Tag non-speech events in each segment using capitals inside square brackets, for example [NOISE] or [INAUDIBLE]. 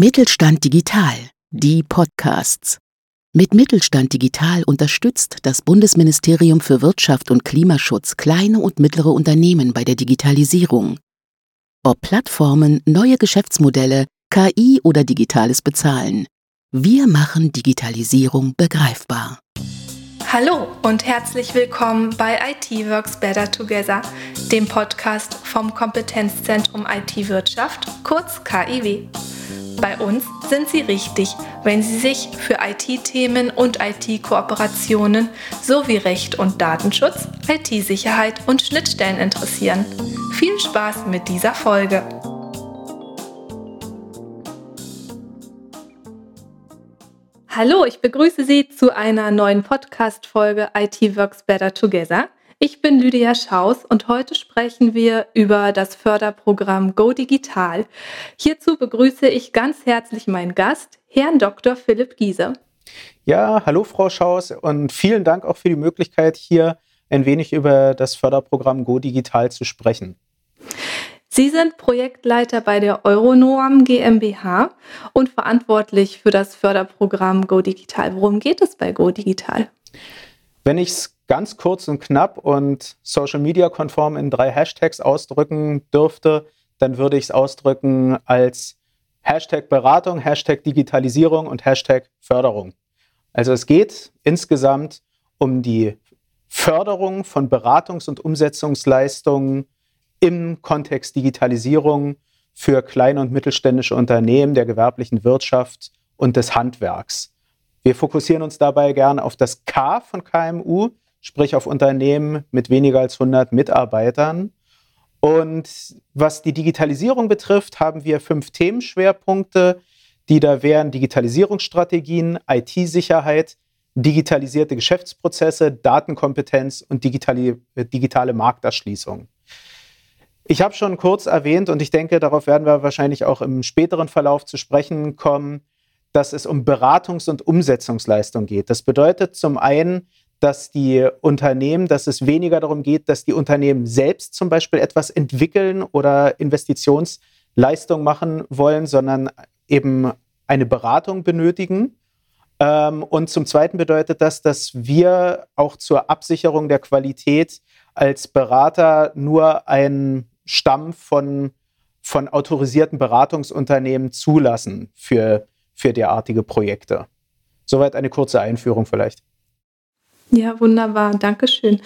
Mittelstand Digital, die Podcasts. Mit Mittelstand Digital unterstützt das Bundesministerium für Wirtschaft und Klimaschutz kleine und mittlere Unternehmen bei der Digitalisierung. Ob Plattformen, neue Geschäftsmodelle, KI oder digitales Bezahlen. Wir machen Digitalisierung begreifbar. Hallo und herzlich willkommen bei IT Works Better Together, dem Podcast vom Kompetenzzentrum IT Wirtschaft, kurz KIW. Bei uns sind Sie richtig, wenn Sie sich für IT-Themen und IT-Kooperationen sowie Recht und Datenschutz, IT-Sicherheit und Schnittstellen interessieren. Viel Spaß mit dieser Folge! Hallo, ich begrüße Sie zu einer neuen Podcast-Folge IT Works Better Together. Ich bin Lydia Schaus und heute sprechen wir über das Förderprogramm Go Digital. Hierzu begrüße ich ganz herzlich meinen Gast, Herrn Dr. Philipp Giese. Ja, hallo Frau Schaus und vielen Dank auch für die Möglichkeit, hier ein wenig über das Förderprogramm Go Digital zu sprechen. Sie sind Projektleiter bei der Euronorm GmbH und verantwortlich für das Förderprogramm Go Digital. Worum geht es bei Go Digital? Wenn ich es ganz kurz und knapp und Social Media konform in drei Hashtags ausdrücken dürfte, dann würde ich es ausdrücken als Hashtag Beratung, Hashtag Digitalisierung und Hashtag Förderung. Also es geht insgesamt um die Förderung von Beratungs- und Umsetzungsleistungen im Kontext Digitalisierung für kleine und mittelständische Unternehmen der gewerblichen Wirtschaft und des Handwerks. Wir fokussieren uns dabei gern auf das K von KMU, sprich auf Unternehmen mit weniger als 100 Mitarbeitern. Und was die Digitalisierung betrifft, haben wir fünf Themenschwerpunkte, die da wären Digitalisierungsstrategien, IT-Sicherheit, digitalisierte Geschäftsprozesse, Datenkompetenz und digitale, digitale Markterschließung. Ich habe schon kurz erwähnt und ich denke, darauf werden wir wahrscheinlich auch im späteren Verlauf zu sprechen kommen, dass es um Beratungs- und Umsetzungsleistung geht. Das bedeutet zum einen, dass die Unternehmen, dass es weniger darum geht, dass die Unternehmen selbst zum Beispiel etwas entwickeln oder Investitionsleistung machen wollen, sondern eben eine Beratung benötigen. Ähm, und zum Zweiten bedeutet das, dass wir auch zur Absicherung der Qualität als Berater nur einen Stamm von, von autorisierten Beratungsunternehmen zulassen für, für derartige Projekte. Soweit eine kurze Einführung vielleicht. Ja, wunderbar. Dankeschön.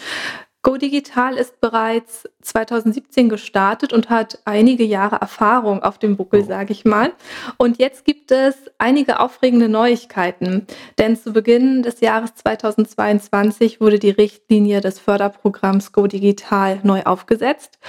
Go Digital ist bereits 2017 gestartet und hat einige Jahre Erfahrung auf dem Buckel, oh. sage ich mal. Und jetzt gibt es einige aufregende Neuigkeiten. Denn zu Beginn des Jahres 2022 wurde die Richtlinie des Förderprogramms Go Digital neu aufgesetzt.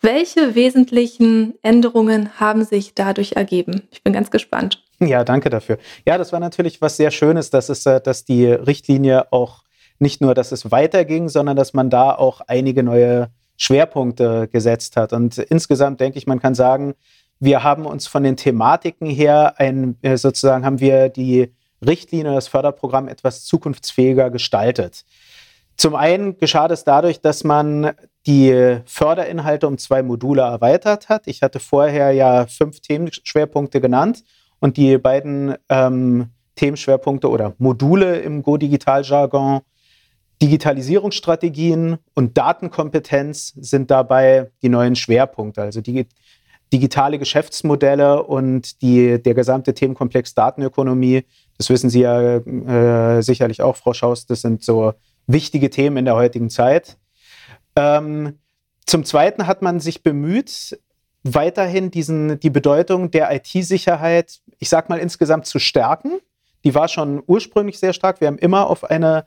Welche wesentlichen Änderungen haben sich dadurch ergeben? Ich bin ganz gespannt. Ja, danke dafür. Ja, das war natürlich was sehr Schönes, dass es, äh, dass die Richtlinie auch nicht nur, dass es weiterging, sondern dass man da auch einige neue Schwerpunkte gesetzt hat. Und insgesamt denke ich, man kann sagen, wir haben uns von den Thematiken her ein, äh, sozusagen haben wir die Richtlinie, das Förderprogramm etwas zukunftsfähiger gestaltet. Zum einen geschah das dadurch, dass man die Förderinhalte um zwei Module erweitert hat. Ich hatte vorher ja fünf Themenschwerpunkte genannt und die beiden ähm, Themenschwerpunkte oder Module im Go-Digital-Jargon Digitalisierungsstrategien und Datenkompetenz sind dabei die neuen Schwerpunkte, also die digitale Geschäftsmodelle und die, der gesamte Themenkomplex Datenökonomie. Das wissen Sie ja äh, sicherlich auch, Frau Schaus, das sind so wichtige Themen in der heutigen Zeit. Ähm, zum Zweiten hat man sich bemüht, weiterhin diesen, die Bedeutung der IT-Sicherheit, ich sag mal insgesamt zu stärken. Die war schon ursprünglich sehr stark. Wir haben immer auf eine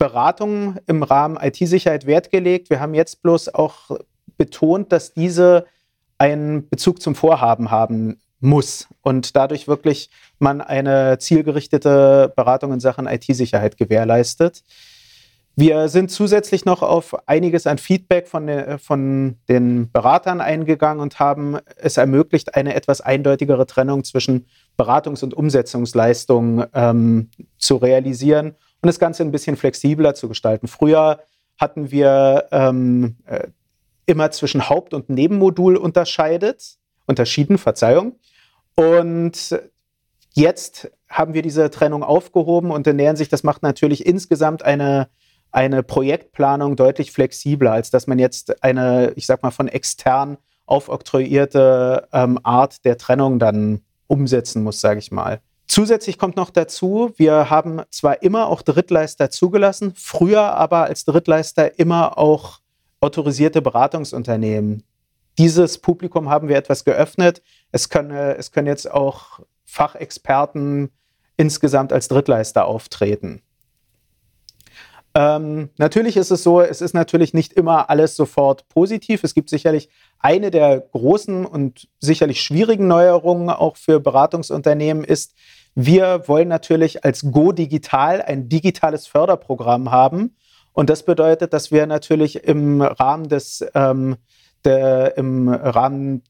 Beratung im Rahmen IT-Sicherheit Wert gelegt. Wir haben jetzt bloß auch betont, dass diese einen Bezug zum Vorhaben haben muss und dadurch wirklich man eine zielgerichtete Beratung in Sachen IT-Sicherheit gewährleistet. Wir sind zusätzlich noch auf einiges an Feedback von, den, von den Beratern eingegangen und haben es ermöglicht, eine etwas eindeutigere Trennung zwischen Beratungs- und Umsetzungsleistung ähm, zu realisieren und das Ganze ein bisschen flexibler zu gestalten. Früher hatten wir ähm, äh, immer zwischen Haupt- und Nebenmodul unterscheidet, unterschieden, Verzeihung. Und Jetzt haben wir diese Trennung aufgehoben und ernähren sich, das macht natürlich insgesamt eine, eine Projektplanung deutlich flexibler, als dass man jetzt eine, ich sag mal, von extern aufoktroyierte ähm, Art der Trennung dann umsetzen muss, sage ich mal. Zusätzlich kommt noch dazu, wir haben zwar immer auch Drittleister zugelassen, früher aber als Drittleister immer auch autorisierte Beratungsunternehmen. Dieses Publikum haben wir etwas geöffnet. Es können, es können jetzt auch Fachexperten insgesamt als Drittleister auftreten. Ähm, natürlich ist es so, es ist natürlich nicht immer alles sofort positiv. Es gibt sicherlich eine der großen und sicherlich schwierigen Neuerungen auch für Beratungsunternehmen ist, wir wollen natürlich als Go Digital ein digitales Förderprogramm haben. Und das bedeutet, dass wir natürlich im Rahmen des, ähm, der, im Rahmen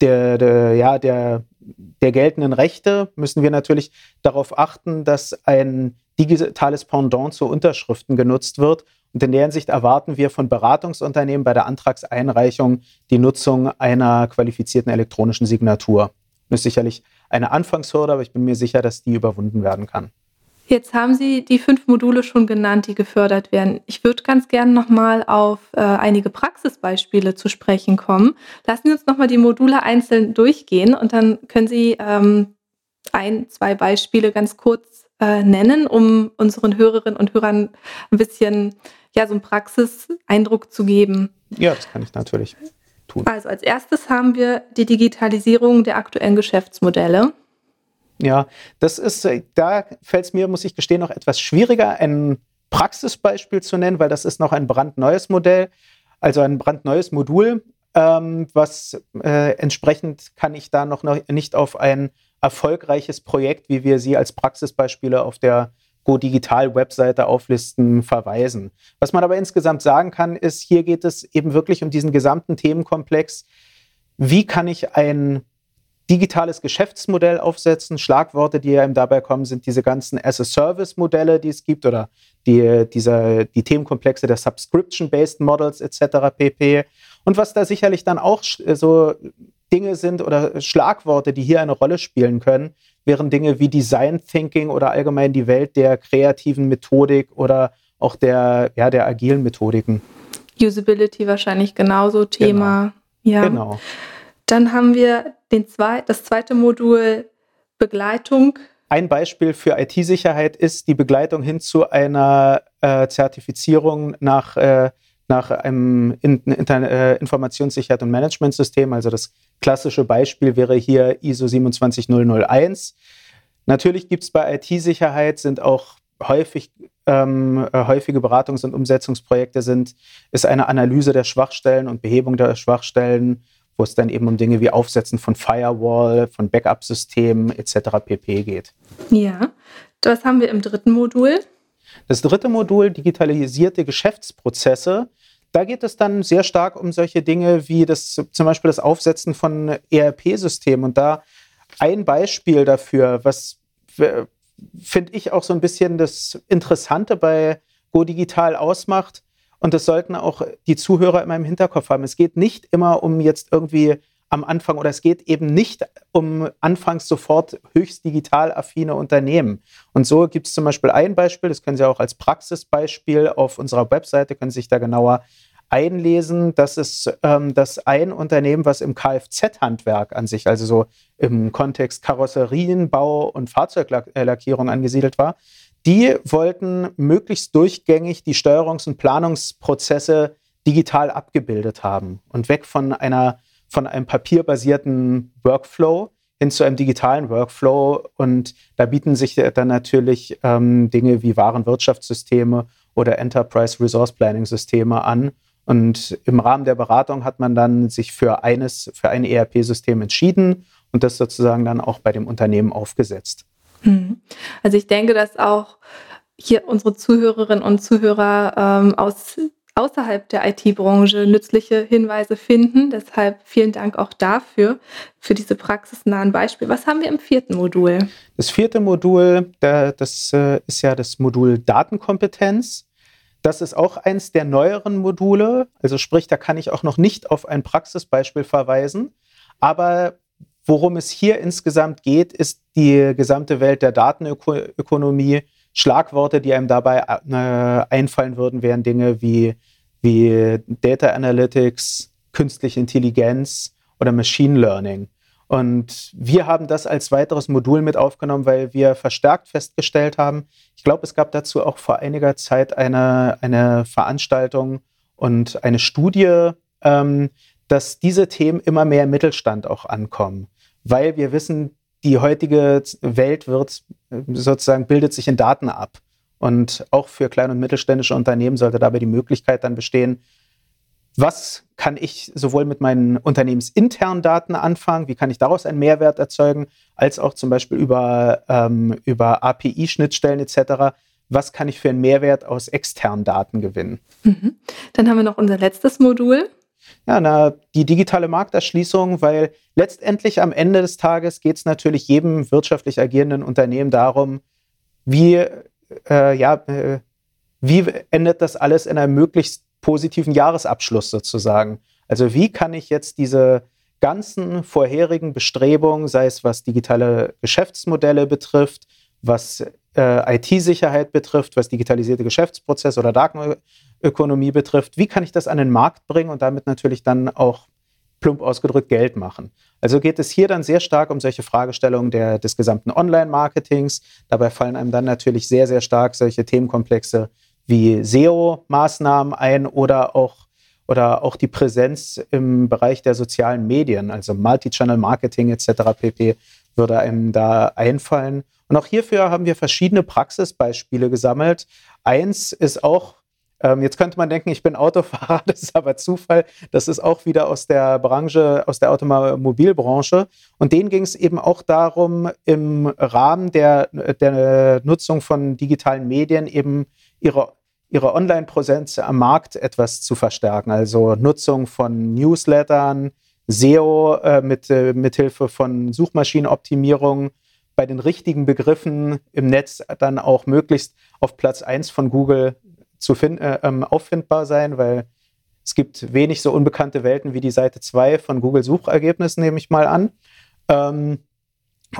der, der, ja, der, der geltenden Rechte müssen wir natürlich darauf achten, dass ein digitales Pendant zu Unterschriften genutzt wird. Und in der Hinsicht erwarten wir von Beratungsunternehmen bei der Antragseinreichung die Nutzung einer qualifizierten elektronischen Signatur. Das ist sicherlich eine Anfangshürde, aber ich bin mir sicher, dass die überwunden werden kann. Jetzt haben Sie die fünf Module schon genannt, die gefördert werden. Ich würde ganz gerne nochmal auf äh, einige Praxisbeispiele zu sprechen kommen. Lassen Sie uns nochmal die Module einzeln durchgehen und dann können Sie ähm, ein, zwei Beispiele ganz kurz äh, nennen, um unseren Hörerinnen und Hörern ein bisschen ja, so einen Praxiseindruck zu geben. Ja, das kann ich natürlich tun. Also als erstes haben wir die Digitalisierung der aktuellen Geschäftsmodelle. Ja, das ist, äh, da fällt es mir, muss ich gestehen, noch etwas schwieriger, ein Praxisbeispiel zu nennen, weil das ist noch ein brandneues Modell, also ein brandneues Modul, ähm, was äh, entsprechend kann ich da noch, noch nicht auf ein erfolgreiches Projekt, wie wir sie als Praxisbeispiele auf der Go Digital Webseite auflisten, verweisen. Was man aber insgesamt sagen kann, ist, hier geht es eben wirklich um diesen gesamten Themenkomplex. Wie kann ich ein digitales Geschäftsmodell aufsetzen. Schlagworte, die einem dabei kommen, sind diese ganzen As-a-Service-Modelle, die es gibt oder die, diese, die Themenkomplexe der Subscription-Based Models etc. pp. Und was da sicherlich dann auch so Dinge sind oder Schlagworte, die hier eine Rolle spielen können, wären Dinge wie Design Thinking oder allgemein die Welt der kreativen Methodik oder auch der, ja, der agilen Methodiken. Usability wahrscheinlich genauso Thema. Genau. Ja. genau. Dann haben wir den zwei, das zweite Modul Begleitung. Ein Beispiel für IT-Sicherheit ist die Begleitung hin zu einer äh, Zertifizierung nach, äh, nach einem in, in, äh, Informationssicherheit und Managementsystem. Also das klassische Beispiel wäre hier ISO 27001. Natürlich gibt es bei IT-Sicherheit sind auch häufig ähm, äh, häufige Beratungs- und Umsetzungsprojekte sind, ist eine Analyse der Schwachstellen und Behebung der Schwachstellen wo es dann eben um Dinge wie Aufsetzen von Firewall, von Backup-Systemen etc. pp. geht. Ja, das haben wir im dritten Modul. Das dritte Modul, digitalisierte Geschäftsprozesse, da geht es dann sehr stark um solche Dinge wie das, zum Beispiel das Aufsetzen von ERP-Systemen. Und da ein Beispiel dafür, was finde ich auch so ein bisschen das Interessante bei Go Digital ausmacht, und das sollten auch die Zuhörer immer im Hinterkopf haben. Es geht nicht immer um jetzt irgendwie am Anfang oder es geht eben nicht um anfangs sofort höchst digital affine Unternehmen. Und so gibt es zum Beispiel ein Beispiel, das können Sie auch als Praxisbeispiel auf unserer Webseite, können Sie sich da genauer einlesen. Das ist ähm, das ein Unternehmen, was im Kfz-Handwerk an sich, also so im Kontext Karosserienbau und Fahrzeuglackierung angesiedelt war. Die wollten möglichst durchgängig die Steuerungs- und Planungsprozesse digital abgebildet haben und weg von einer von einem papierbasierten Workflow hin zu einem digitalen Workflow. Und da bieten sich dann natürlich ähm, Dinge wie Warenwirtschaftssysteme oder Enterprise Resource Planning Systeme an. Und im Rahmen der Beratung hat man dann sich für eines, für ein ERP-System entschieden und das sozusagen dann auch bei dem Unternehmen aufgesetzt. Hm. Also ich denke, dass auch hier unsere Zuhörerinnen und Zuhörer ähm, aus außerhalb der IT-Branche nützliche Hinweise finden. Deshalb vielen Dank auch dafür, für diese praxisnahen Beispiele. Was haben wir im vierten Modul? Das vierte Modul, das äh, ist ja das Modul Datenkompetenz. Das ist auch eins der neueren Module. Also sprich, da kann ich auch noch nicht auf ein Praxisbeispiel verweisen. Aber worum es hier insgesamt geht, ist die gesamte Welt der Datenökonomie. Schlagworte, die einem dabei äh, einfallen würden, wären Dinge wie, wie Data Analytics, künstliche Intelligenz oder Machine Learning. Und wir haben das als weiteres Modul mit aufgenommen, weil wir verstärkt festgestellt haben, ich glaube, es gab dazu auch vor einiger Zeit eine, eine Veranstaltung und eine Studie, ähm, dass diese Themen immer mehr im Mittelstand auch ankommen, weil wir wissen, die heutige Welt wird sozusagen bildet sich in Daten ab. Und auch für kleine und mittelständische Unternehmen sollte dabei die Möglichkeit dann bestehen, was kann ich sowohl mit meinen unternehmensinternen Daten anfangen, wie kann ich daraus einen Mehrwert erzeugen, als auch zum Beispiel über, ähm, über API-Schnittstellen etc. Was kann ich für einen Mehrwert aus externen Daten gewinnen? Mhm. Dann haben wir noch unser letztes Modul. Ja, na, die digitale Markterschließung, weil letztendlich am Ende des Tages geht es natürlich jedem wirtschaftlich agierenden Unternehmen darum, wie, äh, ja, äh, wie endet das alles in einem möglichst positiven Jahresabschluss sozusagen. Also wie kann ich jetzt diese ganzen vorherigen Bestrebungen, sei es was digitale Geschäftsmodelle betrifft, was äh, IT-Sicherheit betrifft, was digitalisierte Geschäftsprozesse oder Datenökonomie betrifft, wie kann ich das an den Markt bringen und damit natürlich dann auch plump ausgedrückt Geld machen. Also geht es hier dann sehr stark um solche Fragestellungen der, des gesamten Online-Marketings. Dabei fallen einem dann natürlich sehr, sehr stark solche Themenkomplexe wie SEO-Maßnahmen ein oder auch, oder auch die Präsenz im Bereich der sozialen Medien, also Multi-Channel-Marketing etc. pp. würde einem da einfallen. Und auch hierfür haben wir verschiedene Praxisbeispiele gesammelt. Eins ist auch ähm, jetzt könnte man denken, ich bin Autofahrer, [LAUGHS] das ist aber Zufall. Das ist auch wieder aus der Branche, aus der Automobilbranche. Und denen ging es eben auch darum, im Rahmen der, der Nutzung von digitalen Medien eben ihre ihre Online-Präsenz am Markt etwas zu verstärken. Also Nutzung von Newslettern, SEO äh, mit, äh, mithilfe von Suchmaschinenoptimierung bei den richtigen Begriffen im Netz dann auch möglichst auf Platz 1 von Google zu find, äh, ähm, auffindbar sein, weil es gibt wenig so unbekannte Welten wie die Seite 2 von Google Suchergebnissen, nehme ich mal an. Ähm,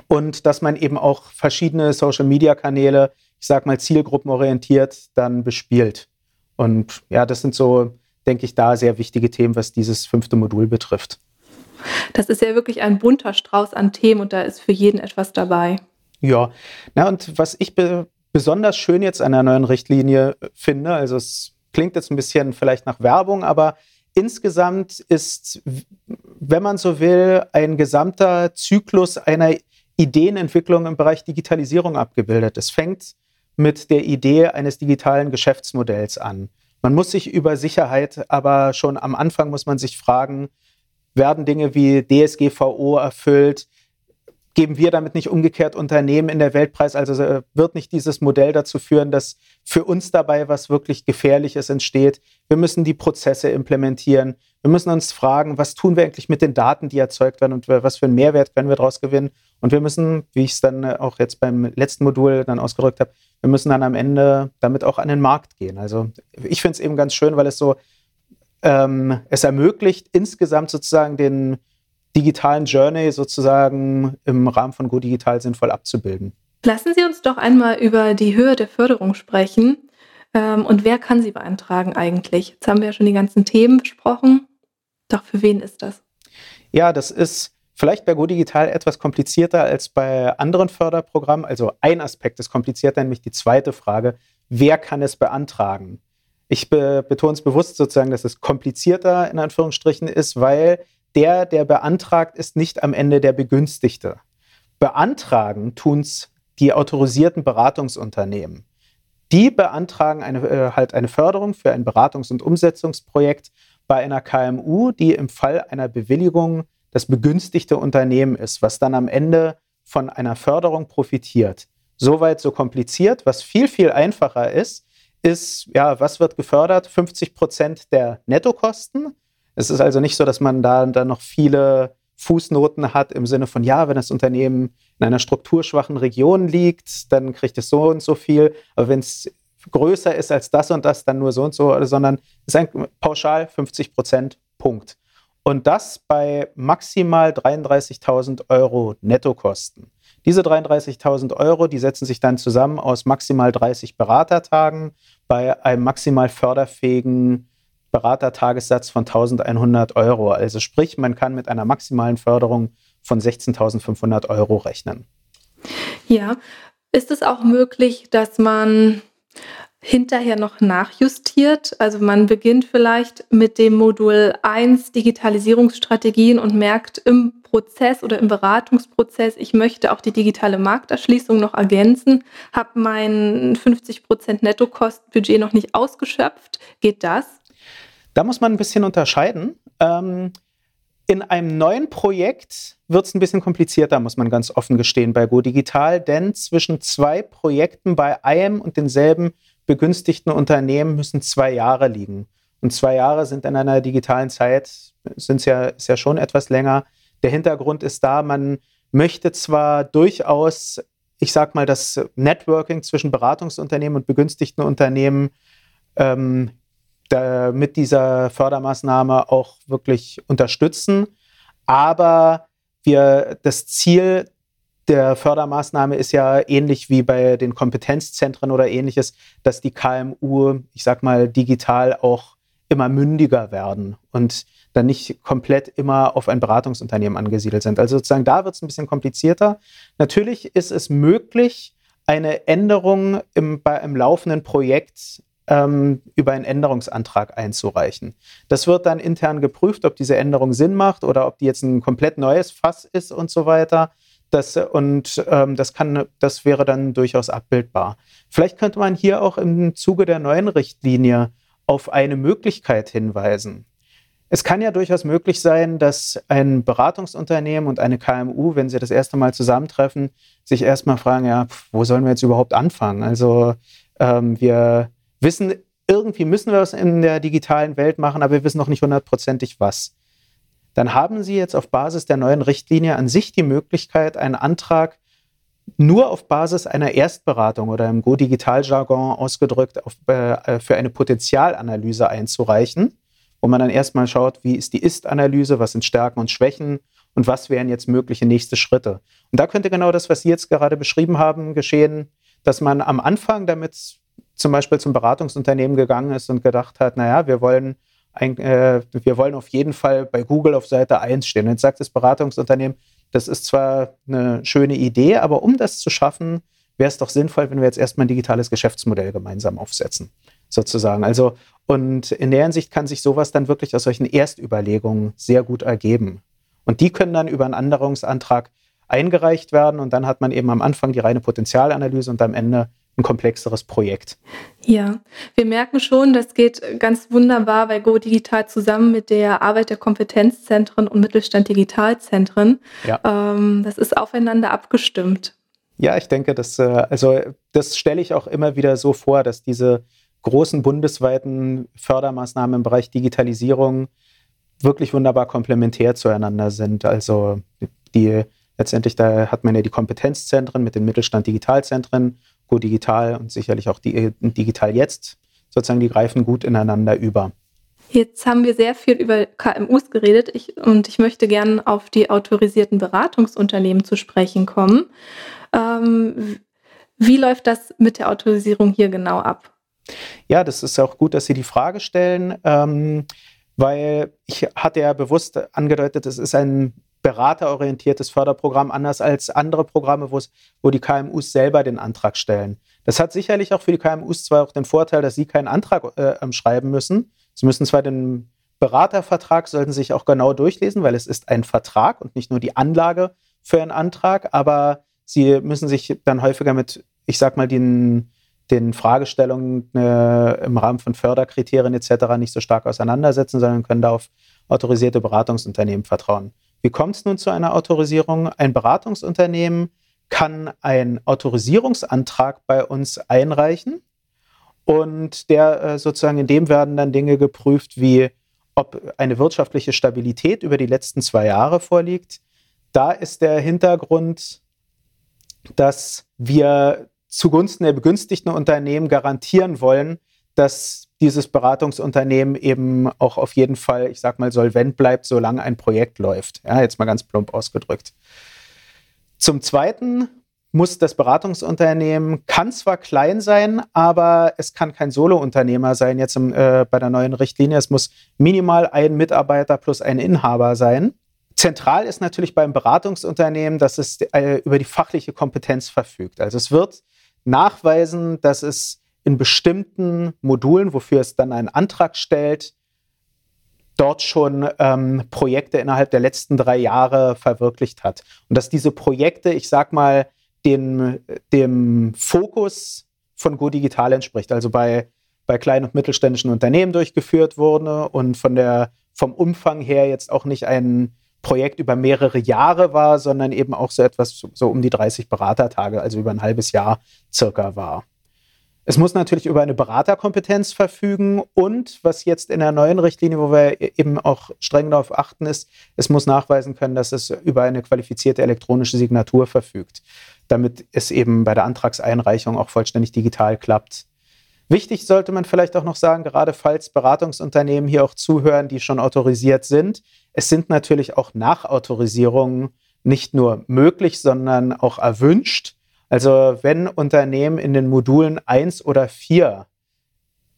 und dass man eben auch verschiedene Social-Media-Kanäle ich sag mal, zielgruppenorientiert dann bespielt. Und ja, das sind so, denke ich, da sehr wichtige Themen, was dieses fünfte Modul betrifft. Das ist ja wirklich ein bunter Strauß an Themen und da ist für jeden etwas dabei. Ja, na und was ich besonders schön jetzt an der neuen Richtlinie finde, also es klingt jetzt ein bisschen vielleicht nach Werbung, aber insgesamt ist, wenn man so will, ein gesamter Zyklus einer Ideenentwicklung im Bereich Digitalisierung abgebildet. Es fängt mit der Idee eines digitalen Geschäftsmodells an. Man muss sich über Sicherheit, aber schon am Anfang muss man sich fragen, werden Dinge wie DSGVO erfüllt? Geben wir damit nicht umgekehrt Unternehmen in der Weltpreis? Also äh, wird nicht dieses Modell dazu führen, dass für uns dabei was wirklich Gefährliches entsteht? Wir müssen die Prozesse implementieren. Wir müssen uns fragen, was tun wir eigentlich mit den Daten, die erzeugt werden und was für einen Mehrwert können wir daraus gewinnen? Und wir müssen, wie ich es dann auch jetzt beim letzten Modul dann ausgedrückt habe, wir müssen dann am Ende damit auch an den Markt gehen. Also ich finde es eben ganz schön, weil es so, ähm, es ermöglicht insgesamt sozusagen den digitalen Journey sozusagen im Rahmen von Go Digital sinnvoll abzubilden. Lassen Sie uns doch einmal über die Höhe der Förderung sprechen. Ähm, und wer kann sie beantragen eigentlich? Jetzt haben wir ja schon die ganzen Themen besprochen. Doch für wen ist das? Ja, das ist Vielleicht bei Go Digital etwas komplizierter als bei anderen Förderprogrammen. Also ein Aspekt ist komplizierter, nämlich die zweite Frage, wer kann es beantragen? Ich be betone es bewusst sozusagen, dass es komplizierter in Anführungsstrichen ist, weil der, der beantragt, ist nicht am Ende der Begünstigte. Beantragen tun es die autorisierten Beratungsunternehmen. Die beantragen eine, äh, halt eine Förderung für ein Beratungs- und Umsetzungsprojekt bei einer KMU, die im Fall einer Bewilligung das begünstigte Unternehmen ist, was dann am Ende von einer Förderung profitiert. Soweit so kompliziert. Was viel, viel einfacher ist, ist, ja, was wird gefördert? 50 Prozent der Nettokosten. Es ist also nicht so, dass man da dann noch viele Fußnoten hat im Sinne von, ja, wenn das Unternehmen in einer strukturschwachen Region liegt, dann kriegt es so und so viel. Aber wenn es größer ist als das und das, dann nur so und so, sondern es ist pauschal 50 Prozent Punkt. Und das bei maximal 33.000 Euro Nettokosten. Diese 33.000 Euro, die setzen sich dann zusammen aus maximal 30 Beratertagen bei einem maximal förderfähigen Beratertagessatz von 1.100 Euro. Also sprich, man kann mit einer maximalen Förderung von 16.500 Euro rechnen. Ja, ist es auch möglich, dass man hinterher noch nachjustiert. Also man beginnt vielleicht mit dem Modul 1 Digitalisierungsstrategien und merkt im Prozess oder im Beratungsprozess, ich möchte auch die digitale Markterschließung noch ergänzen, habe mein 50% Nettokostenbudget noch nicht ausgeschöpft. Geht das? Da muss man ein bisschen unterscheiden. Ähm, in einem neuen Projekt wird es ein bisschen komplizierter, muss man ganz offen gestehen, bei Go Digital, denn zwischen zwei Projekten bei einem und denselben begünstigten Unternehmen müssen zwei Jahre liegen. Und zwei Jahre sind in einer digitalen Zeit, sind ja, ja schon etwas länger. Der Hintergrund ist da, man möchte zwar durchaus, ich sag mal, das Networking zwischen Beratungsunternehmen und begünstigten Unternehmen ähm, da, mit dieser Fördermaßnahme auch wirklich unterstützen, aber wir, das Ziel der Fördermaßnahme ist ja ähnlich wie bei den Kompetenzzentren oder ähnliches, dass die KMU, ich sag mal, digital auch immer mündiger werden und dann nicht komplett immer auf ein Beratungsunternehmen angesiedelt sind. Also sozusagen da wird es ein bisschen komplizierter. Natürlich ist es möglich, eine Änderung im, bei einem laufenden Projekt ähm, über einen Änderungsantrag einzureichen. Das wird dann intern geprüft, ob diese Änderung Sinn macht oder ob die jetzt ein komplett neues Fass ist und so weiter. Das, und ähm, das, kann, das wäre dann durchaus abbildbar. Vielleicht könnte man hier auch im Zuge der neuen Richtlinie auf eine Möglichkeit hinweisen. Es kann ja durchaus möglich sein, dass ein Beratungsunternehmen und eine KMU, wenn sie das erste Mal zusammentreffen, sich erstmal fragen, ja, wo sollen wir jetzt überhaupt anfangen? Also ähm, wir wissen, irgendwie müssen wir was in der digitalen Welt machen, aber wir wissen noch nicht hundertprozentig was dann haben Sie jetzt auf Basis der neuen Richtlinie an sich die Möglichkeit, einen Antrag nur auf Basis einer Erstberatung oder im Go-Digital-Jargon ausgedrückt auf, äh, für eine Potenzialanalyse einzureichen, wo man dann erstmal schaut, wie ist die Ist-Analyse, was sind Stärken und Schwächen und was wären jetzt mögliche nächste Schritte. Und da könnte genau das, was Sie jetzt gerade beschrieben haben, geschehen, dass man am Anfang damit zum Beispiel zum Beratungsunternehmen gegangen ist und gedacht hat, naja, wir wollen ein, äh, wir wollen auf jeden Fall bei Google auf Seite 1 stehen. Und jetzt sagt das Beratungsunternehmen, das ist zwar eine schöne Idee, aber um das zu schaffen, wäre es doch sinnvoll, wenn wir jetzt erstmal ein digitales Geschäftsmodell gemeinsam aufsetzen, sozusagen. Also, und in der Hinsicht kann sich sowas dann wirklich aus solchen Erstüberlegungen sehr gut ergeben. Und die können dann über einen Änderungsantrag eingereicht werden und dann hat man eben am Anfang die reine Potenzialanalyse und am Ende ein komplexeres Projekt. Ja, wir merken schon, das geht ganz wunderbar bei Go Digital zusammen mit der Arbeit der Kompetenzzentren und Mittelstand Digitalzentren. Ja. Ähm, das ist aufeinander abgestimmt. Ja, ich denke, das, äh, also das stelle ich auch immer wieder so vor, dass diese großen bundesweiten Fördermaßnahmen im Bereich Digitalisierung wirklich wunderbar komplementär zueinander sind. Also die letztendlich, da hat man ja die Kompetenzzentren mit den Mittelstand Digitalzentren Go Digital und sicherlich auch die, Digital Jetzt, sozusagen, die greifen gut ineinander über. Jetzt haben wir sehr viel über KMUs geredet ich, und ich möchte gerne auf die autorisierten Beratungsunternehmen zu sprechen kommen. Ähm, wie läuft das mit der Autorisierung hier genau ab? Ja, das ist auch gut, dass Sie die Frage stellen, ähm, weil ich hatte ja bewusst angedeutet, es ist ein beraterorientiertes Förderprogramm, anders als andere Programme, wo die KMUs selber den Antrag stellen. Das hat sicherlich auch für die KMUs zwar auch den Vorteil, dass sie keinen Antrag äh, ähm, schreiben müssen. Sie müssen zwar den Beratervertrag, sollten sich auch genau durchlesen, weil es ist ein Vertrag und nicht nur die Anlage für einen Antrag, aber sie müssen sich dann häufiger mit, ich sag mal, den, den Fragestellungen äh, im Rahmen von Förderkriterien etc. nicht so stark auseinandersetzen, sondern können da auf autorisierte Beratungsunternehmen vertrauen. Wie kommt es nun zu einer Autorisierung? Ein Beratungsunternehmen kann einen Autorisierungsantrag bei uns einreichen und der äh, sozusagen in dem werden dann Dinge geprüft, wie ob eine wirtschaftliche Stabilität über die letzten zwei Jahre vorliegt. Da ist der Hintergrund, dass wir zugunsten der begünstigten Unternehmen garantieren wollen, dass dieses Beratungsunternehmen eben auch auf jeden Fall, ich sag mal, solvent bleibt, solange ein Projekt läuft. Ja, jetzt mal ganz plump ausgedrückt. Zum Zweiten muss das Beratungsunternehmen, kann zwar klein sein, aber es kann kein Solounternehmer sein jetzt im, äh, bei der neuen Richtlinie. Es muss minimal ein Mitarbeiter plus ein Inhaber sein. Zentral ist natürlich beim Beratungsunternehmen, dass es äh, über die fachliche Kompetenz verfügt. Also es wird nachweisen, dass es in bestimmten Modulen, wofür es dann einen Antrag stellt, dort schon ähm, Projekte innerhalb der letzten drei Jahre verwirklicht hat. Und dass diese Projekte, ich sag mal, dem, dem Fokus von Go Digital entspricht. Also bei, bei kleinen und mittelständischen Unternehmen durchgeführt wurde und von der, vom Umfang her jetzt auch nicht ein Projekt über mehrere Jahre war, sondern eben auch so etwas so um die 30 Beratertage, also über ein halbes Jahr circa war. Es muss natürlich über eine Beraterkompetenz verfügen und was jetzt in der neuen Richtlinie, wo wir eben auch streng darauf achten, ist, es muss nachweisen können, dass es über eine qualifizierte elektronische Signatur verfügt damit es eben bei der Antragseinreichung auch vollständig digital klappt. Wichtig sollte man vielleicht auch noch sagen, gerade falls Beratungsunternehmen hier auch zuhören, die schon autorisiert sind, es sind natürlich auch Nachautorisierungen nicht nur möglich, sondern auch erwünscht. Also wenn Unternehmen in den Modulen 1 oder 4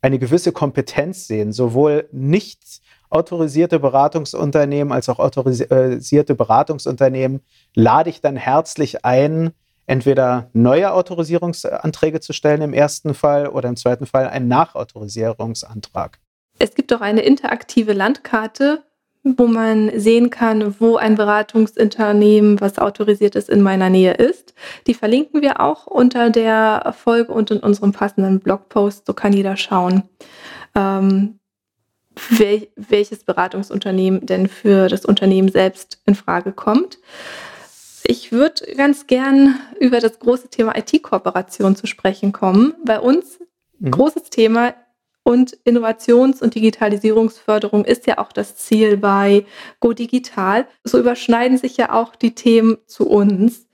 eine gewisse Kompetenz sehen, sowohl nicht autorisierte Beratungsunternehmen als auch autorisierte Beratungsunternehmen, lade ich dann herzlich ein, entweder neue Autorisierungsanträge zu stellen im ersten Fall oder im zweiten Fall einen Nachautorisierungsantrag. Es gibt auch eine interaktive Landkarte, wo man sehen kann, wo ein Beratungsunternehmen, was autorisiert ist, in meiner Nähe ist. Die verlinken wir auch unter der Folge und in unserem passenden Blogpost. So kann jeder schauen, ähm, wel welches Beratungsunternehmen denn für das Unternehmen selbst in Frage kommt. Ich würde ganz gern über das große Thema IT-Kooperation zu sprechen kommen. Bei uns mhm. großes Thema und Innovations- und Digitalisierungsförderung ist ja auch das Ziel bei Go Digital. So überschneiden sich ja auch die Themen zu uns.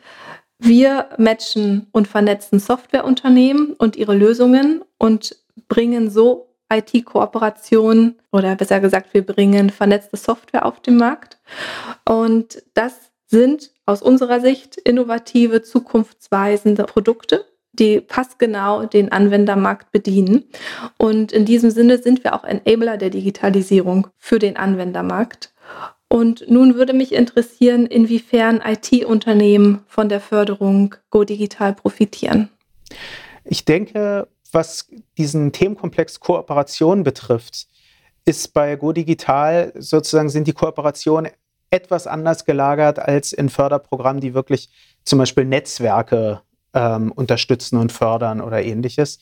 Wir matchen und vernetzen Softwareunternehmen und ihre Lösungen und bringen so IT-Kooperation oder besser gesagt, wir bringen vernetzte Software auf den Markt. Und das sind aus unserer Sicht innovative, zukunftsweisende Produkte, die passgenau den Anwendermarkt bedienen. Und in diesem Sinne sind wir auch Enabler der Digitalisierung für den Anwendermarkt. Und nun würde mich interessieren, inwiefern IT-Unternehmen von der Förderung Go Digital profitieren. Ich denke, was diesen Themenkomplex Kooperation betrifft, ist bei Go Digital sozusagen sind die Kooperationen etwas anders gelagert als in Förderprogrammen, die wirklich zum Beispiel Netzwerke ähm, unterstützen und fördern oder ähnliches.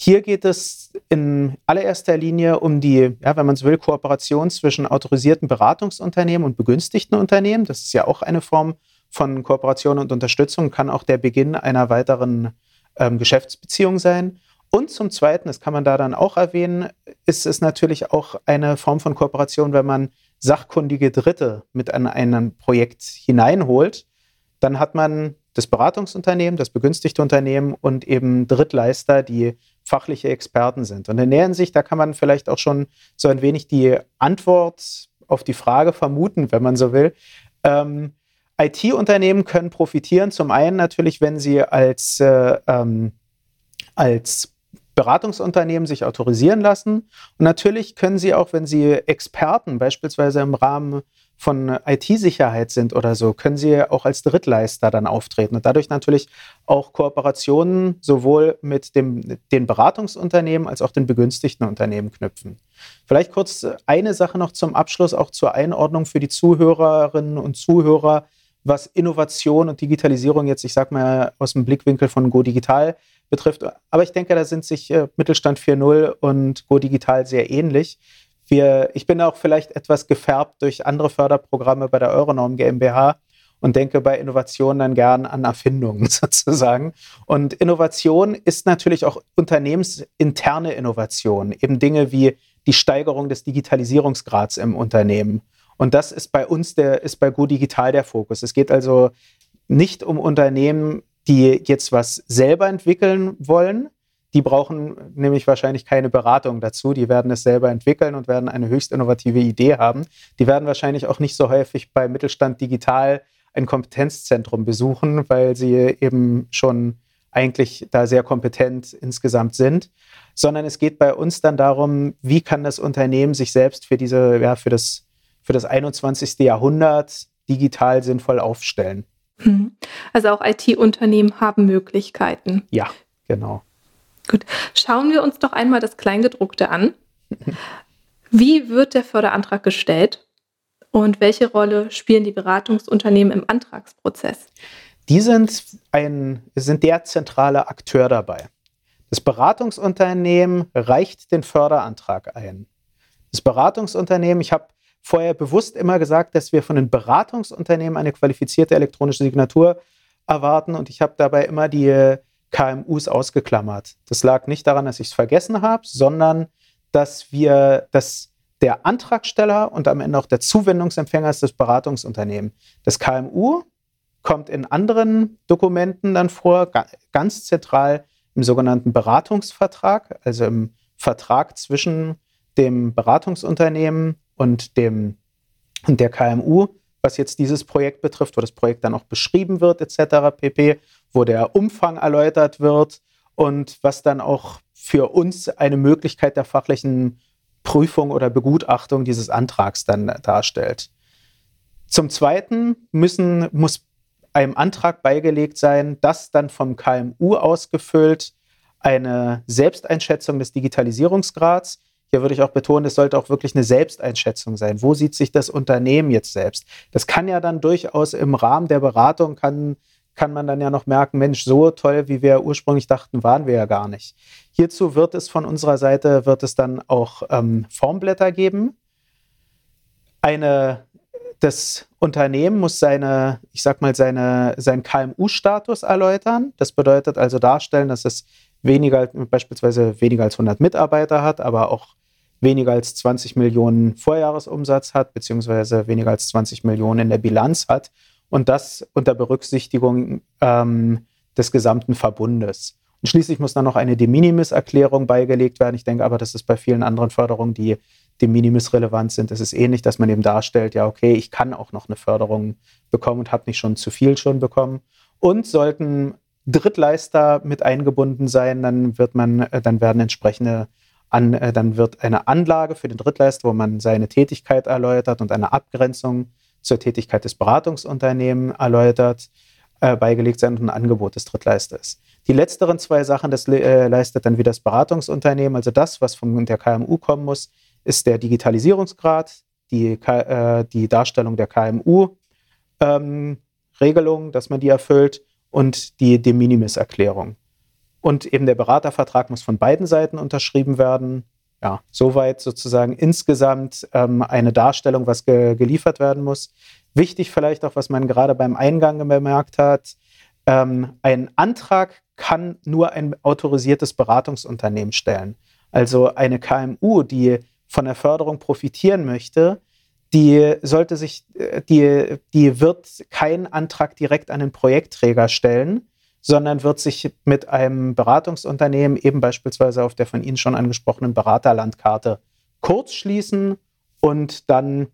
Hier geht es in allererster Linie um die, ja, wenn man es will, Kooperation zwischen autorisierten Beratungsunternehmen und begünstigten Unternehmen. Das ist ja auch eine Form von Kooperation und Unterstützung, kann auch der Beginn einer weiteren ähm, Geschäftsbeziehung sein. Und zum Zweiten, das kann man da dann auch erwähnen, ist es natürlich auch eine Form von Kooperation, wenn man sachkundige Dritte mit an ein Projekt hineinholt, dann hat man das Beratungsunternehmen, das begünstigte Unternehmen und eben Drittleister, die fachliche Experten sind. Und in der Hinsicht, da kann man vielleicht auch schon so ein wenig die Antwort auf die Frage vermuten, wenn man so will. Ähm, IT-Unternehmen können profitieren, zum einen natürlich, wenn sie als, äh, ähm, als Beratungsunternehmen sich autorisieren lassen. Und natürlich können sie auch, wenn sie Experten beispielsweise im Rahmen von IT-Sicherheit sind oder so, können sie auch als Drittleister dann auftreten und dadurch natürlich auch Kooperationen sowohl mit dem, den Beratungsunternehmen als auch den begünstigten Unternehmen knüpfen. Vielleicht kurz eine Sache noch zum Abschluss, auch zur Einordnung für die Zuhörerinnen und Zuhörer, was Innovation und Digitalisierung jetzt, ich sag mal, aus dem Blickwinkel von Go Digital betrifft. Aber ich denke, da sind sich äh, Mittelstand 4.0 und Go Digital sehr ähnlich. Wir, ich bin auch vielleicht etwas gefärbt durch andere Förderprogramme bei der Euronorm GmbH und denke bei Innovation dann gern an Erfindungen [LAUGHS] sozusagen. Und Innovation ist natürlich auch unternehmensinterne Innovation, eben Dinge wie die Steigerung des Digitalisierungsgrads im Unternehmen. Und das ist bei uns der, ist bei Go Digital der Fokus. Es geht also nicht um Unternehmen die jetzt was selber entwickeln wollen, die brauchen nämlich wahrscheinlich keine Beratung dazu. Die werden es selber entwickeln und werden eine höchst innovative Idee haben. Die werden wahrscheinlich auch nicht so häufig bei Mittelstand Digital ein Kompetenzzentrum besuchen, weil sie eben schon eigentlich da sehr kompetent insgesamt sind, sondern es geht bei uns dann darum, wie kann das Unternehmen sich selbst für diese, ja, für das, für das 21. Jahrhundert digital sinnvoll aufstellen. Hm. Also auch IT-Unternehmen haben Möglichkeiten. Ja, genau. Gut, schauen wir uns doch einmal das Kleingedruckte an. Wie wird der Förderantrag gestellt und welche Rolle spielen die Beratungsunternehmen im Antragsprozess? Die sind, ein, sind der zentrale Akteur dabei. Das Beratungsunternehmen reicht den Förderantrag ein. Das Beratungsunternehmen, ich habe vorher bewusst immer gesagt, dass wir von den Beratungsunternehmen eine qualifizierte elektronische Signatur erwarten und ich habe dabei immer die KMUs ausgeklammert. Das lag nicht daran, dass ich es vergessen habe, sondern dass wir, dass der Antragsteller und am Ende auch der Zuwendungsempfänger ist das Beratungsunternehmen. Das KMU kommt in anderen Dokumenten dann vor, ganz zentral im sogenannten Beratungsvertrag, also im Vertrag zwischen dem Beratungsunternehmen und, dem, und der KMU, was jetzt dieses Projekt betrifft, wo das Projekt dann auch beschrieben wird, etc. pp, wo der Umfang erläutert wird und was dann auch für uns eine Möglichkeit der fachlichen Prüfung oder Begutachtung dieses Antrags dann darstellt. Zum Zweiten müssen, muss einem Antrag beigelegt sein, dass dann vom KMU ausgefüllt eine Selbsteinschätzung des Digitalisierungsgrads. Hier würde ich auch betonen, es sollte auch wirklich eine Selbsteinschätzung sein. Wo sieht sich das Unternehmen jetzt selbst? Das kann ja dann durchaus im Rahmen der Beratung, kann, kann man dann ja noch merken, Mensch, so toll, wie wir ursprünglich dachten, waren wir ja gar nicht. Hierzu wird es von unserer Seite, wird es dann auch ähm, Formblätter geben. Eine das Unternehmen muss seine, ich sag mal, seine, seinen KMU-Status erläutern. Das bedeutet also darstellen, dass es weniger, beispielsweise weniger als 100 Mitarbeiter hat, aber auch weniger als 20 Millionen Vorjahresumsatz hat, beziehungsweise weniger als 20 Millionen in der Bilanz hat. Und das unter Berücksichtigung ähm, des gesamten Verbundes. Und schließlich muss dann noch eine De Minimis-Erklärung beigelegt werden. Ich denke aber, das ist bei vielen anderen Förderungen, die de minimis relevant sind. Es ist ähnlich, dass man eben darstellt, ja, okay, ich kann auch noch eine Förderung bekommen und habe nicht schon zu viel schon bekommen. Und sollten Drittleister mit eingebunden sein, dann wird man, äh, dann werden entsprechende an, äh, dann wird eine Anlage für den Drittleister, wo man seine Tätigkeit erläutert und eine Abgrenzung zur Tätigkeit des Beratungsunternehmens erläutert, äh, beigelegt sein und ein Angebot des Drittleisters. Die letzteren zwei Sachen, das äh, leistet dann wieder das Beratungsunternehmen, also das, was von der KMU kommen muss, ist der Digitalisierungsgrad, die, äh, die Darstellung der KMU-Regelung, ähm, dass man die erfüllt und die De Minimis-Erklärung. Und eben der Beratervertrag muss von beiden Seiten unterschrieben werden. Ja, soweit sozusagen insgesamt ähm, eine Darstellung, was ge geliefert werden muss. Wichtig vielleicht auch, was man gerade beim Eingang bemerkt hat, ähm, ein Antrag kann nur ein autorisiertes Beratungsunternehmen stellen. Also eine KMU, die von der Förderung profitieren möchte, die sollte sich, äh, die, die wird keinen Antrag direkt an den Projektträger stellen, sondern wird sich mit einem Beratungsunternehmen, eben beispielsweise auf der von Ihnen schon angesprochenen Beraterlandkarte, kurz schließen und dann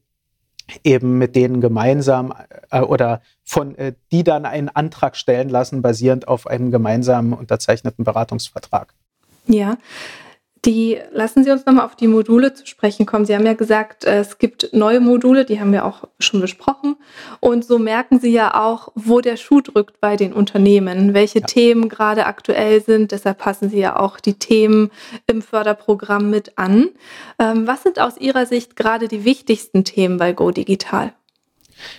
eben mit denen gemeinsam äh, oder von äh, die dann einen Antrag stellen lassen, basierend auf einem gemeinsamen unterzeichneten Beratungsvertrag. Ja, die lassen Sie uns nochmal auf die Module zu sprechen kommen. Sie haben ja gesagt, äh, es gibt neue Module, die haben wir auch schon besprochen. Und so merken Sie ja auch, wo der Schuh drückt bei den Unternehmen, welche ja. Themen gerade aktuell sind. Deshalb passen Sie ja auch die Themen im Förderprogramm mit an. Ähm, was sind aus Ihrer Sicht gerade die wichtigsten Themen bei Go Digital?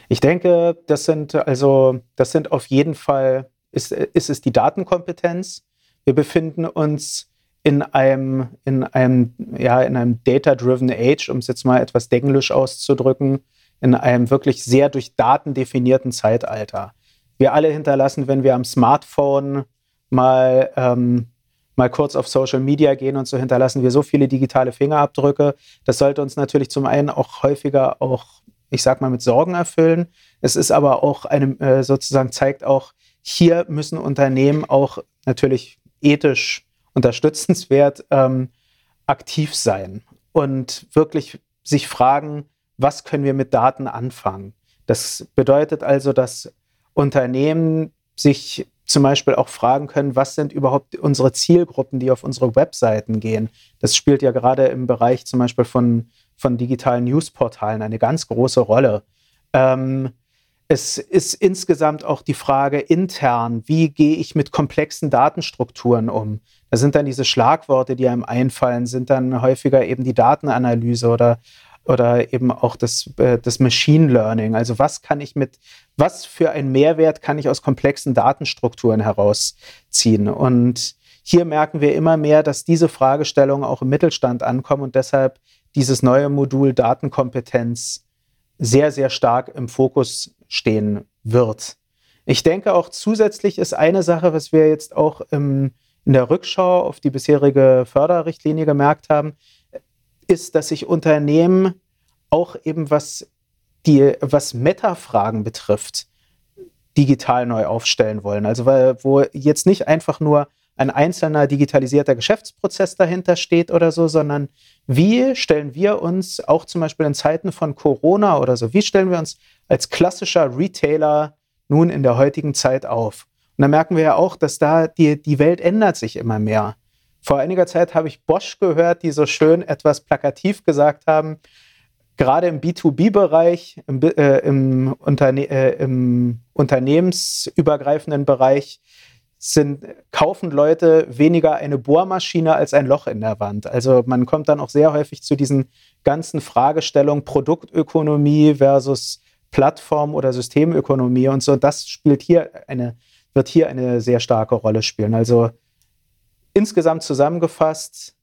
Ich denke, das sind also, das sind auf jeden Fall, ist, ist es die Datenkompetenz. Wir befinden uns in einem, in einem, ja, in einem Data-driven Age, um es jetzt mal etwas denglisch auszudrücken, in einem wirklich sehr durch Daten definierten Zeitalter. Wir alle hinterlassen, wenn wir am Smartphone mal, ähm, mal kurz auf Social Media gehen und so hinterlassen wir so viele digitale Fingerabdrücke. Das sollte uns natürlich zum einen auch häufiger auch, ich sag mal, mit Sorgen erfüllen. Es ist aber auch einem, äh, sozusagen zeigt auch, hier müssen Unternehmen auch natürlich ethisch unterstützenswert ähm, aktiv sein und wirklich sich fragen, was können wir mit Daten anfangen. Das bedeutet also, dass Unternehmen sich zum Beispiel auch fragen können, was sind überhaupt unsere Zielgruppen, die auf unsere Webseiten gehen. Das spielt ja gerade im Bereich zum Beispiel von, von digitalen Newsportalen eine ganz große Rolle. Ähm, es ist insgesamt auch die Frage intern, wie gehe ich mit komplexen Datenstrukturen um? Da sind dann diese Schlagworte, die einem einfallen, sind dann häufiger eben die Datenanalyse oder oder eben auch das, äh, das Machine Learning. Also was kann ich mit, was für einen Mehrwert kann ich aus komplexen Datenstrukturen herausziehen? Und hier merken wir immer mehr, dass diese Fragestellungen auch im Mittelstand ankommen und deshalb dieses neue Modul Datenkompetenz sehr, sehr stark im Fokus stehen wird. Ich denke auch zusätzlich ist eine Sache, was wir jetzt auch im, in der Rückschau auf die bisherige Förderrichtlinie gemerkt haben, ist, dass sich Unternehmen auch eben was die, was Meta-Fragen betrifft, digital neu aufstellen wollen. Also weil, wo jetzt nicht einfach nur ein einzelner digitalisierter Geschäftsprozess dahinter steht oder so, sondern wie stellen wir uns auch zum Beispiel in Zeiten von Corona oder so, wie stellen wir uns als klassischer Retailer nun in der heutigen Zeit auf? Und da merken wir ja auch, dass da die, die Welt ändert sich immer mehr. Vor einiger Zeit habe ich Bosch gehört, die so schön etwas plakativ gesagt haben, gerade im B2B-Bereich, im, äh, im, Unterne äh, im, unternehmensübergreifenden Bereich, sind, kaufen Leute weniger eine Bohrmaschine als ein Loch in der Wand. Also man kommt dann auch sehr häufig zu diesen ganzen Fragestellungen Produktökonomie versus Plattform- oder Systemökonomie und so. Das spielt hier eine, wird hier eine sehr starke Rolle spielen. Also insgesamt zusammengefasst,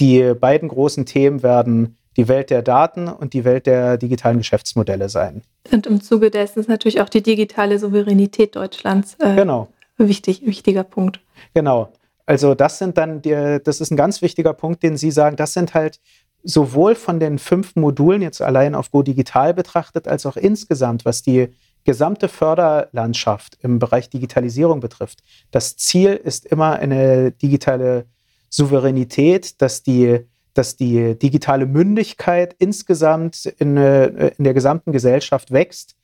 die beiden großen Themen werden die Welt der Daten und die Welt der digitalen Geschäftsmodelle sein. Und im Zuge dessen ist natürlich auch die digitale Souveränität Deutschlands äh, genau. wichtig, wichtiger Punkt. Genau. Also das sind dann, die, das ist ein ganz wichtiger Punkt, den Sie sagen, das sind halt sowohl von den fünf Modulen jetzt allein auf Go Digital betrachtet, als auch insgesamt, was die gesamte Förderlandschaft im Bereich Digitalisierung betrifft. Das Ziel ist immer eine digitale Souveränität, dass die, dass die digitale Mündigkeit insgesamt in, äh, in der gesamten Gesellschaft wächst.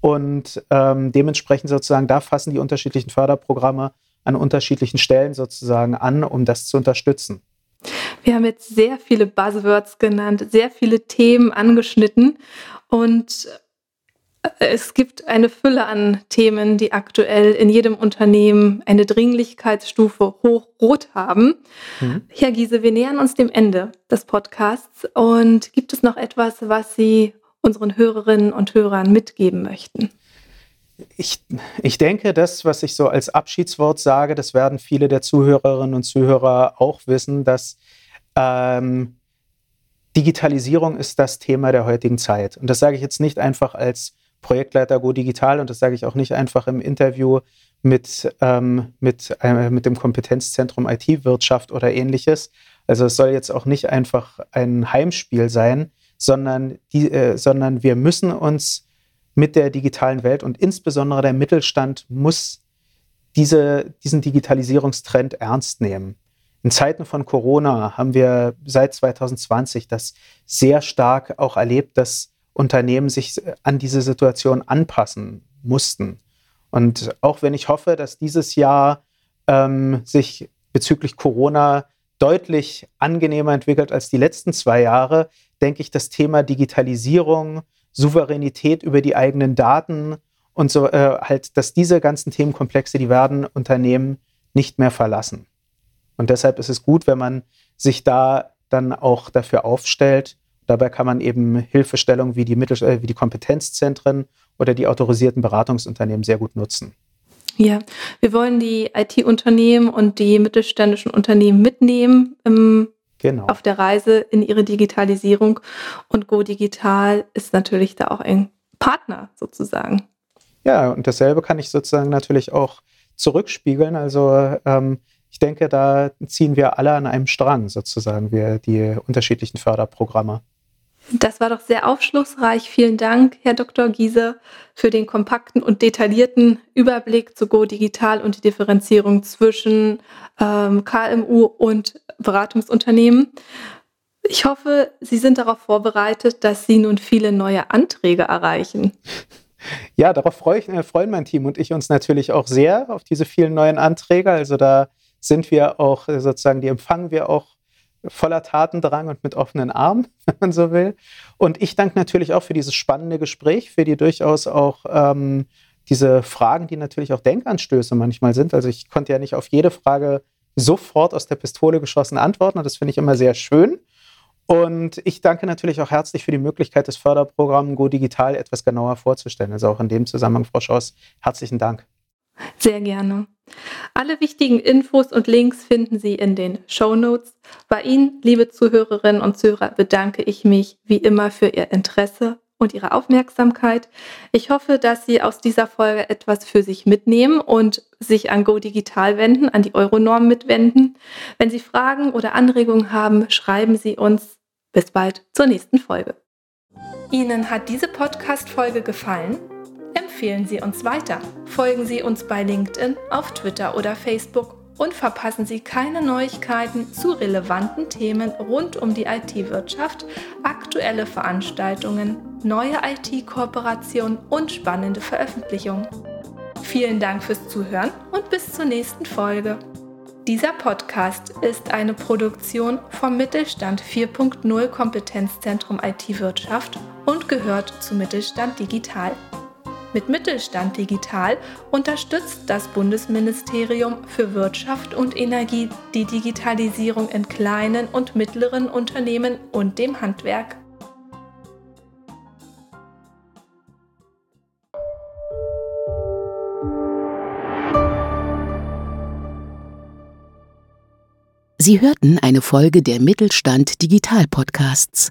Und ähm, dementsprechend sozusagen, da fassen die unterschiedlichen Förderprogramme an unterschiedlichen Stellen sozusagen an, um das zu unterstützen. Wir haben jetzt sehr viele Buzzwords genannt, sehr viele Themen angeschnitten. Und es gibt eine Fülle an Themen, die aktuell in jedem Unternehmen eine Dringlichkeitsstufe hochrot haben. Mhm. Herr Giese, wir nähern uns dem Ende des Podcasts. Und gibt es noch etwas, was Sie unseren Hörerinnen und Hörern mitgeben möchten? Ich, ich denke, das, was ich so als Abschiedswort sage, das werden viele der Zuhörerinnen und Zuhörer auch wissen, dass ähm, Digitalisierung ist das Thema der heutigen Zeit. Und das sage ich jetzt nicht einfach als Projektleiter Go Digital und das sage ich auch nicht einfach im Interview mit, ähm, mit, äh, mit dem Kompetenzzentrum IT-Wirtschaft oder ähnliches. Also es soll jetzt auch nicht einfach ein Heimspiel sein, sondern, die, äh, sondern wir müssen uns mit der digitalen Welt und insbesondere der Mittelstand muss diese, diesen Digitalisierungstrend ernst nehmen. In Zeiten von Corona haben wir seit 2020 das sehr stark auch erlebt, dass Unternehmen sich an diese Situation anpassen mussten. Und auch wenn ich hoffe, dass dieses Jahr ähm, sich bezüglich Corona deutlich angenehmer entwickelt als die letzten zwei Jahre, denke ich, das Thema Digitalisierung, Souveränität über die eigenen Daten und so äh, halt, dass diese ganzen Themenkomplexe, die werden Unternehmen nicht mehr verlassen. Und deshalb ist es gut, wenn man sich da dann auch dafür aufstellt, Dabei kann man eben Hilfestellungen wie die, Mittel äh, wie die Kompetenzzentren oder die autorisierten Beratungsunternehmen sehr gut nutzen. Ja, wir wollen die IT-Unternehmen und die mittelständischen Unternehmen mitnehmen im, genau. auf der Reise in ihre Digitalisierung. Und Go Digital ist natürlich da auch ein Partner sozusagen. Ja, und dasselbe kann ich sozusagen natürlich auch zurückspiegeln. Also ähm, ich denke, da ziehen wir alle an einem Strang sozusagen, wir die unterschiedlichen Förderprogramme. Das war doch sehr aufschlussreich. Vielen Dank, Herr Dr. Giese, für den kompakten und detaillierten Überblick zu Go Digital und die Differenzierung zwischen ähm, KMU und Beratungsunternehmen. Ich hoffe, Sie sind darauf vorbereitet, dass Sie nun viele neue Anträge erreichen. Ja, darauf freue ich, äh, freuen mein Team und ich uns natürlich auch sehr auf diese vielen neuen Anträge. Also da sind wir auch äh, sozusagen, die empfangen wir auch voller Tatendrang und mit offenen Armen, [LAUGHS] wenn man so will. Und ich danke natürlich auch für dieses spannende Gespräch, für die durchaus auch ähm, diese Fragen, die natürlich auch Denkanstöße manchmal sind. Also ich konnte ja nicht auf jede Frage sofort aus der Pistole geschossen antworten und das finde ich immer sehr schön. Und ich danke natürlich auch herzlich für die Möglichkeit, das Förderprogramm Go Digital etwas genauer vorzustellen. Also auch in dem Zusammenhang, Frau Schoss, herzlichen Dank. Sehr gerne. Alle wichtigen Infos und Links finden Sie in den Show Notes. Bei Ihnen, liebe Zuhörerinnen und Zuhörer, bedanke ich mich wie immer für Ihr Interesse und Ihre Aufmerksamkeit. Ich hoffe, dass Sie aus dieser Folge etwas für sich mitnehmen und sich an Go Digital wenden, an die Euronorm mitwenden. Wenn Sie Fragen oder Anregungen haben, schreiben Sie uns. Bis bald zur nächsten Folge. Ihnen hat diese Podcast-Folge gefallen? Empfehlen Sie uns weiter. Folgen Sie uns bei LinkedIn, auf Twitter oder Facebook und verpassen Sie keine Neuigkeiten zu relevanten Themen rund um die IT-Wirtschaft, aktuelle Veranstaltungen, neue IT-Kooperationen und spannende Veröffentlichungen. Vielen Dank fürs Zuhören und bis zur nächsten Folge. Dieser Podcast ist eine Produktion vom Mittelstand 4.0 Kompetenzzentrum IT-Wirtschaft und gehört zu Mittelstand Digital. Mit Mittelstand Digital unterstützt das Bundesministerium für Wirtschaft und Energie die Digitalisierung in kleinen und mittleren Unternehmen und dem Handwerk. Sie hörten eine Folge der Mittelstand Digital Podcasts.